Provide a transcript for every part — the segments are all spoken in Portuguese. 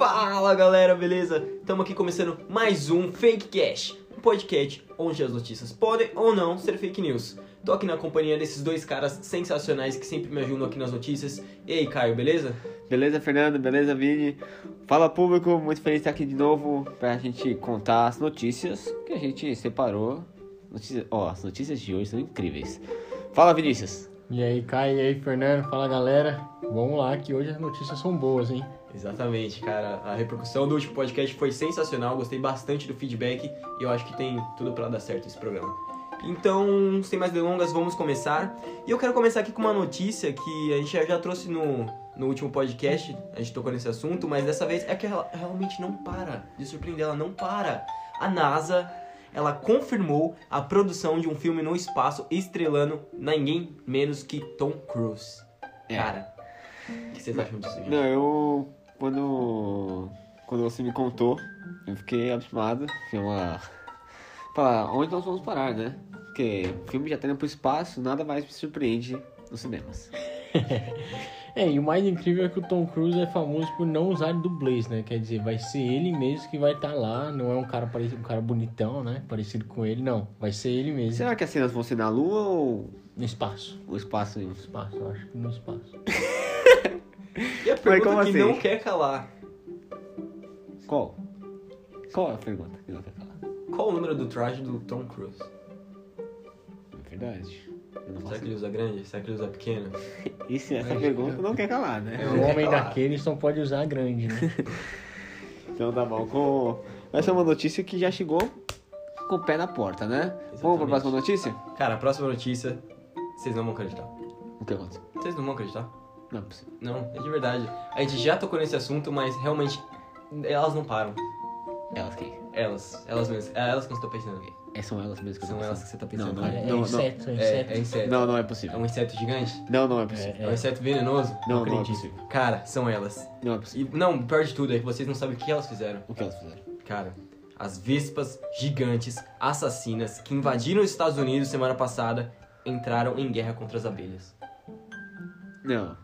Fala galera, beleza? Estamos aqui começando mais um Fake Cash, um podcast onde as notícias podem ou não ser fake news. Tô aqui na companhia desses dois caras sensacionais que sempre me ajudam aqui nas notícias. E aí, Caio, beleza? Beleza, Fernando? Beleza, Vini? Fala, público. Muito feliz de estar aqui de novo pra gente contar as notícias que a gente separou. Notícias... Ó, as notícias de hoje são incríveis. Fala, Vinícius. E aí, Caio, e aí, Fernando? Fala, galera. Vamos lá, que hoje as notícias são boas, hein? Exatamente, cara. A repercussão do último podcast foi sensacional. Gostei bastante do feedback e eu acho que tem tudo pra dar certo esse programa. Então, sem mais delongas, vamos começar. E eu quero começar aqui com uma notícia que a gente já trouxe no, no último podcast, a gente tocou nesse assunto, mas dessa vez é que ela realmente não para de surpreender, ela não para. A NASA, ela confirmou a produção de um filme no espaço estrelando ninguém menos que Tom Cruise. É. Cara, o que vocês acham disso, gente? Não, eu. Quando. Quando você me contou, eu fiquei abismado. Foi uma. Falar, onde nós vamos parar, né? Porque o filme já tá indo pro espaço, nada mais me surpreende nos cinemas. É, e o mais incrível é que o Tom Cruise é famoso por não usar dublês, né? Quer dizer, vai ser ele mesmo que vai estar lá, não é um cara parecido, um cara bonitão, né? Parecido com ele, não. Vai ser ele mesmo. Será que as cenas vão ser na Lua ou No espaço. o espaço? No espaço, eu acho que no espaço. E a pergunta como que assim? não quer calar. Qual? Qual é a pergunta que não quer falar? Qual o número do traje do Tom Cruise? É verdade. Será que ele usa grande? Será que ele usa pequeno? Isso, essa pergunta não quer calar, né? É, O homem calar. daqueles não pode usar grande, né? Então tá bom. Com... Essa é uma notícia que já chegou com o pé na porta, né? Vamos pra próxima notícia? Cara, a próxima notícia, vocês não vão acreditar. O que aconteceu? Vocês não vão acreditar? Não é possível. Não, é de verdade. A gente já tocou nesse assunto, mas realmente elas não param. Elas quem? Elas, elas mesmas. É elas que eu estou pensando. É, são elas mesmo que eu São elas que você tá pensando. Não, não É, Não, não. inseto, é É, inseto. é inseto. Não, não é É possível. um inseto gigante? Não, não é possível. É um inseto venenoso? Não, não é acredito. possível. Cara, são elas. Não é possível. E não, o pior de tudo é que vocês não sabem o que elas fizeram. O que elas fizeram? Cara, as vespas gigantes assassinas que invadiram os Estados Unidos semana passada entraram em guerra contra as abelhas. Não.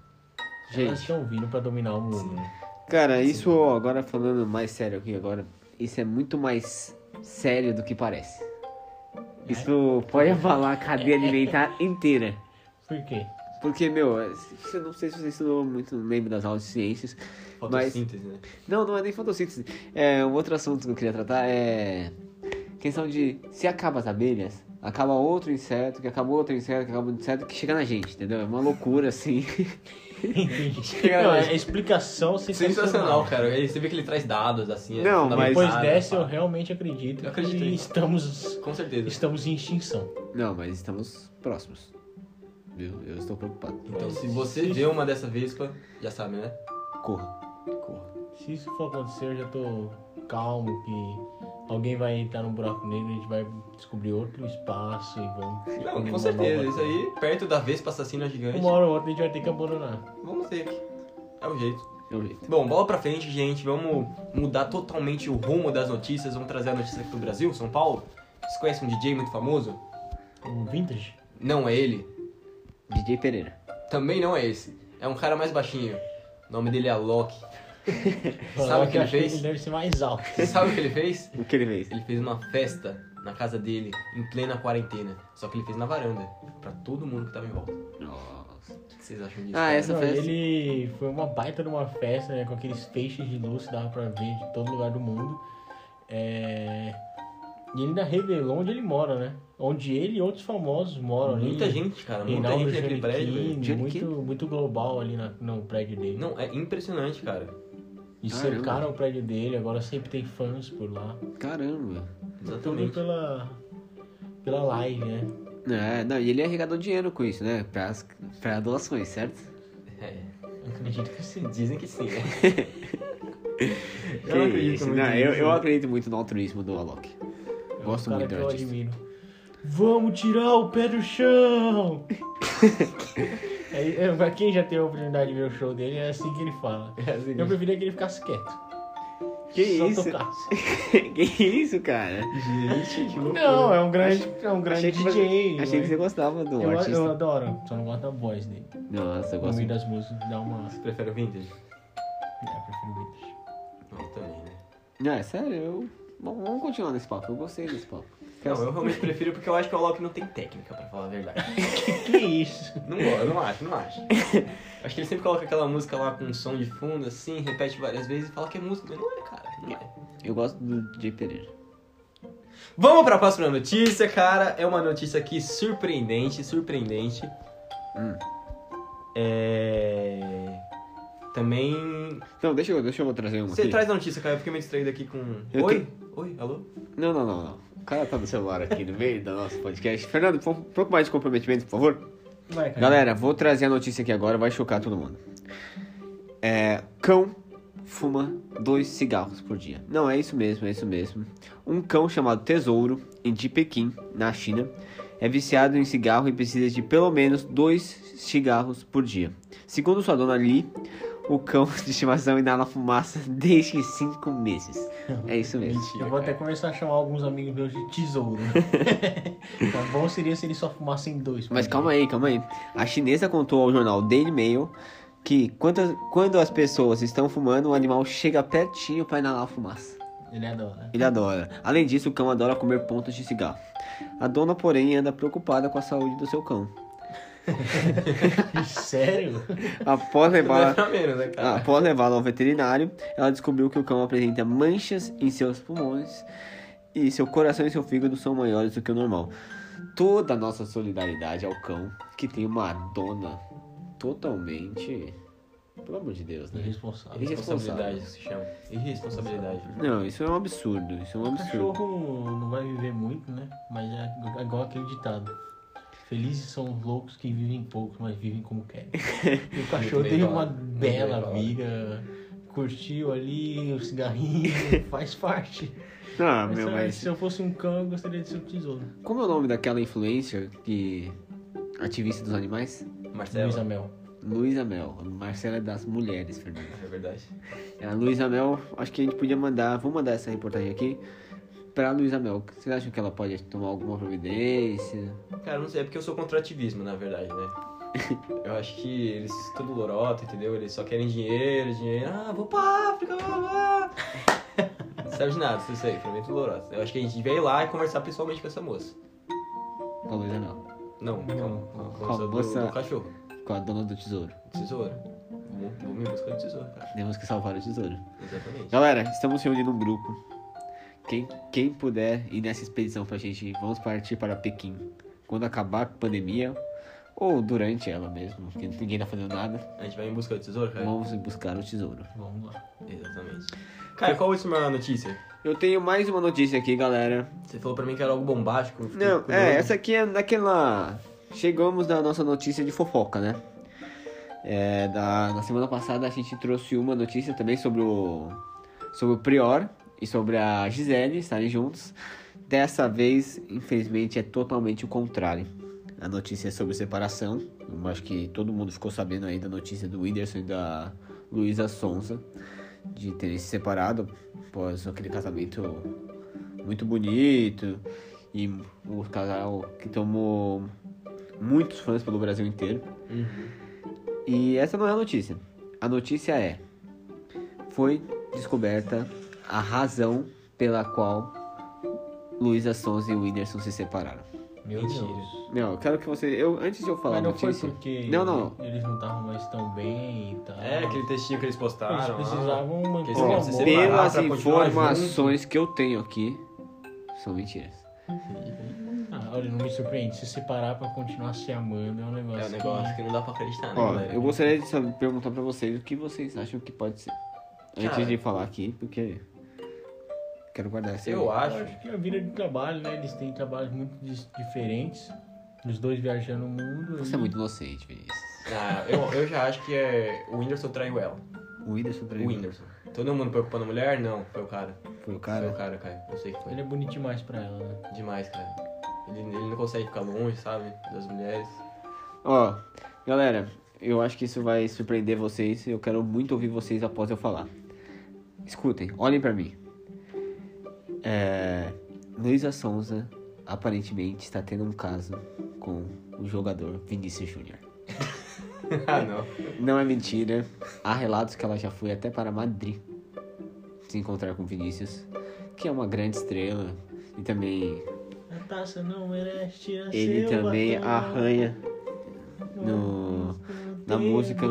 Elas Gente, estão vindo pra dominar o mundo, né? cara, isso agora falando mais sério aqui agora, isso é muito mais sério do que parece. Isso pode abalar a cadeia alimentar inteira. Por quê? Porque, meu, é, eu não sei se você estudou muito, não lembro das aulas de ciências. Mas- Fotossíntese, né? Não, não é nem fotossíntese. É, um outro assunto que eu queria tratar é. Questão de se acaba as abelhas, acaba outro inseto, que acaba outro inseto, que acaba outro inseto, que chega na gente, entendeu? É uma loucura assim. Chega Não, na- é explicação sensacional. Sensacional, cara. Você vê que ele traz dados, assim. é Não, mas- Depois dessa, eu realmente acredito Eu acredito que estamos, Com certeza. estamos em extinção. não, mas estamos próximos. Viu? Eu estou preocupado. Então, se você vê uma dessa vespa, já sabe, né? Corra. Corra. Se isso for acontecer, eu já tô calmo que alguém vai entrar num buraco negro, a gente vai descobrir outro espaço e vamos... Não, com certeza. Isso aí, perto da vespa assassina gigante. Uma hora ou outra a gente vai ter que abandonar. Vamos ter aqui. É o jeito. É o jeito. Bom, bola pra frente, gente. Vamos mudar totalmente o rumo das notícias. Vamos trazer a notícia aqui do Brasil, São Paulo. Vocês conhecem um DJ muito famoso? O vintage? Não é ele. DJ Pereira. Também não é esse. É um cara mais baixinho. O nome dele é Alok. Sabe o que ele fez? Ele deve ser mais alto. Sabe o que ele fez? O que ele fez? Ele fez uma festa na casa dele, em plena quarentena. Só que ele fez na varanda, pra todo mundo que tava em volta. O Nossa. que vocês acham disso? Ah, essa Não, festa- ele foi uma baita de uma festa, né, com aqueles feixes de luz que dava pra ver de todo lugar do mundo. É... E ele ainda revelou onde ele mora, né? Onde ele e outros famosos moram ali. Muita gente, cara. Muita Reinaldo gente naquele prédio, muito, muito global ali na- no prédio dele. Não, é impressionante, cara. E Caramba. cercaram o prédio dele, agora sempre tem fãs por lá. Caramba. Tudo Exatamente. pela, pela live, né? É, não, e ele arrecadou dinheiro com isso, né? Pra, as- pra doações, certo? É. Acredito que sim. Dizem que sim, né? Eu não acredito não, eu, eu acredito muito no altruísmo do Alok. É um Gosto muito do eu artista. admiro. Vamos tirar o pé do chão! Aí, eu- pra quem já teve a oportunidade de ver o show dele, é assim que ele fala. É assim Eu preferia que ele ficasse quieto. Que Só isso? tocasse. que isso, cara? Gente, que loucura. Não, é um grande, é um grande achei que DJ. você, achei que né? você gostava do eu, artista. eu adoro, só não gosto da voz dele. Nossa, eu No gosto meio das músicas dá uma. Você prefere o vintage? É, eu prefiro vintage. Não, é sério, eu... Bom, vamos continuar nesse papo, eu gostei desse papo. Não, eu realmente prefiro porque eu acho que o Alok não tem técnica, pra falar a verdade. Que isso? Não gosto, eu não acho, não acho. Acho que ele sempre coloca aquela música lá com um som de fundo, assim, repete várias vezes e fala que é música, mas não é, cara, não é. Eu gosto do Jay Pereira. Vamos pra próxima notícia, cara. É uma notícia aqui surpreendente, surpreendente. Hum. É... Também... Não, deixa eu, deixa eu trazer uma Você aqui. traz a notícia, cara, eu fiquei meio distraído aqui com... Eu Oi? Oi, alô? Não, não, não, não. O cara tá no celular aqui no meio do nosso podcast. Fernando, um pouco mais de comprometimento, por favor. Vai. Galera, vou trazer a notícia aqui agora, vai chocar todo mundo. É, cão fuma dois cigarros por dia. Não, é isso mesmo, é isso mesmo. Um cão chamado Tesouro, em de Pequim, na China, é viciado em cigarro e precisa de pelo menos dois cigarros por dia. Segundo sua dona Lee, o cão de estimação inala fumaça desde cinco meses. É isso mesmo. Mentira, Eu vou até cara. começar a chamar alguns amigos meus de tesouro. tá bom seria se eles só fumassem dois. Mas calma aí, calma aí. A chinesa contou ao jornal Daily Mail que quando, quando as pessoas estão fumando, o animal chega pertinho para inalar a fumaça. Ele adora. Ele adora. Além disso, o cão adora comer pontas de cigarro. A dona, porém, anda preocupada com a saúde do seu cão. Sério? Após é levá-la né, após levá-la ao veterinário, ela descobriu que o cão apresenta manchas em seus pulmões e seu coração e seu fígado são maiores do que o normal. Toda a nossa solidariedade ao cão, que tem uma dona totalmente. Pelo amor de Deus, né? Irresponsável. Irresponsabilidade se chama. Irresponsabilidade. Não, isso é um absurdo. Isso é um O absurdo. cachorro não vai viver muito, né? Mas é igual aquele ditado. Felizes são os loucos que vivem pouco, mas vivem como querem. E o cachorro teve uma bela vida, curtiu ali o cigarrinho, faz parte. Ah, Mas, meu, se- mas. Se eu fosse um cão, eu gostaria de ser um tesouro. Como é o nome daquela influencer que. ativista dos animais? Marcelo. Luísa Mel. Luísa Mel. Marcela é das mulheres, Fernando. É verdade. A Luísa Mel, acho que a gente podia mandar. Vou mandar essa reportagem aqui pra Luísa Mel. Vocês acham que ela pode tomar alguma providência? Cara, não sei, é porque eu sou contra o ativismo, na verdade, né? Eu acho que eles tudo lorota, entendeu? Eles só querem dinheiro, dinheiro. Ah, vou pra África, blá, blá. Não serve de nada, isso aí, pra mim é tudo lorota. Eu acho que a gente devia ir lá e conversar pessoalmente com essa moça. Com a Luísa Mel. Não, calma, com a moça do, do cachorro. Com a dona do tesouro. Tesouro. Vou me buscar do tesouro, cara. Temos que salvar o tesouro. Exatamente. Galera, estamos reunindo um grupo. Quem, quem puder ir nessa expedição pra gente, vamos partir para Pequim. Quando acabar a pandemia, ou durante ela mesmo, porque ninguém tá fazendo nada, A gente vai em busca do tesouro, cara? vamos buscar o tesouro. Vamos lá. Exatamente. Cara, qual é a última notícia? Eu tenho mais uma notícia aqui, galera. Você falou pra mim que era algo bombástico. Não, curioso. é, essa aqui é daquela. Chegamos na nossa notícia de fofoca, né? É, da, na semana passada a gente trouxe uma notícia também sobre o. sobre o Prior e sobre a Gisele estarem juntos. Dessa vez, infelizmente, é totalmente o contrário. A notícia é sobre separação. Eu acho que todo mundo ficou sabendo aí da notícia do Whindersson e da Luísa Sonza de terem se separado após aquele casamento muito bonito e o casal que tomou muitos fãs pelo Brasil inteiro. Uhum. E essa não é a notícia. A notícia é: foi descoberta a razão pela qual Luísa Sons e o Whindersson se separaram. Meu Mentira. Deus. Não, eu quero que você. Eu, antes de eu falar Mas não foi notícia. porque Não, não. eles não estavam mais tão bem e tal. É, aquele textinho que eles postaram. Eles precisavam manter se Pelas informações que eu tenho aqui, são mentiras. Ah, olha, não me surpreende. Se separar pra continuar se amando é um negócio. É um negócio que... que não dá pra acreditar, né, Ó, galera? eu gostaria de saber- perguntar pra vocês o que vocês acham que pode ser. Antes Cara. de falar aqui, porque. Quero guardar essa. Eu Eu acho. acho que a vida de trabalho, né? Eles têm trabalhos muito diferentes. Os dois viajando o mundo. Você e- é muito inocente, Vinícius. Ah, eu, eu já acho que é o Whindersson traiu ela. O Whindersson O traiu. Whindersson. Todo mundo preocupando a mulher? Não, foi o cara. Foi o Foi o cara. cara, cara. Eu sei que foi. Ele é bonito demais pra ela, né? Demais, cara. Ele, ele não consegue ficar longe, sabe? Das mulheres. Ó, galera, eu acho que isso vai surpreender vocês. Eu quero muito ouvir vocês após eu falar. Escutem, olhem pra mim. É, Luísa Sonza aparentemente está tendo um caso com o jogador Vinícius Júnior. ah, não. Não é mentira. Há relatos que ela já foi até para Madrid. se encontrar com Vinícius, que é uma grande estrela e também A taça não merece ele também batom. arranha no, na música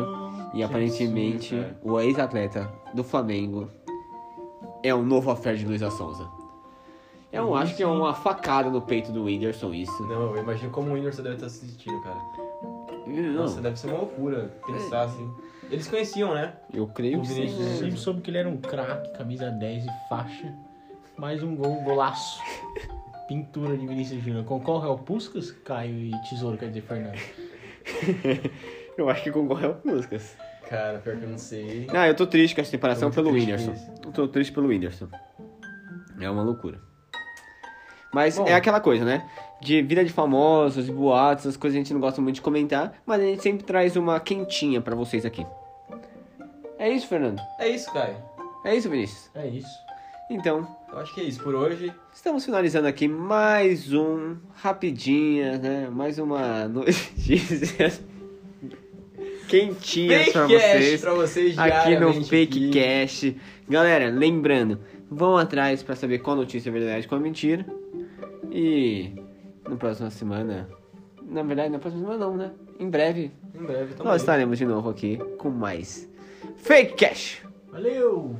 e aparentemente o ex-atleta do Flamengo é o novo affair de Luísa Sonza. Eu acho que é uma facada no peito do Whindersson isso. Não, eu imagino como o Whindersson deve estar assistindo, cara. Não, Nossa, deve ser uma loucura pensar assim. Eles conheciam, né? eu creio o que sim. Vinícius- né? Sempre soube que ele era um craque, camisa 10 e faixa. Mais um gol, golaço. Pintura de Vinícius Júnior. Concorre ao Puscas, Caio e Tesouro, quer dizer, Fernando. Eu acho que concorre ao Puskas. Cara, pior que eu não sei. Ah, eu tô triste com essa separação pelo Whindersson. Eu tô triste pelo Whindersson. É uma loucura. Mas Bom. é aquela coisa, né? De vida de famosos, boatos, essas coisas a gente não gosta muito de comentar, mas a gente sempre traz uma quentinha pra vocês aqui. É isso, Fernando? É isso, Caio. É isso, Vinícius? É isso. Então, Eu acho que é isso por hoje. estamos finalizando aqui mais um Rapidinha, né? Mais uma notícia quentinha pra Fakecast vocês. pra vocês aqui no Fake. Cash. Galera, lembrando, vão atrás pra saber qual notícia é verdade e qual é mentira. E na próxima semana, na verdade, na próxima semana não, né? Em breve, Em breve, tamo nós estaremos de novo aqui com mais Fake Cash. Valeu!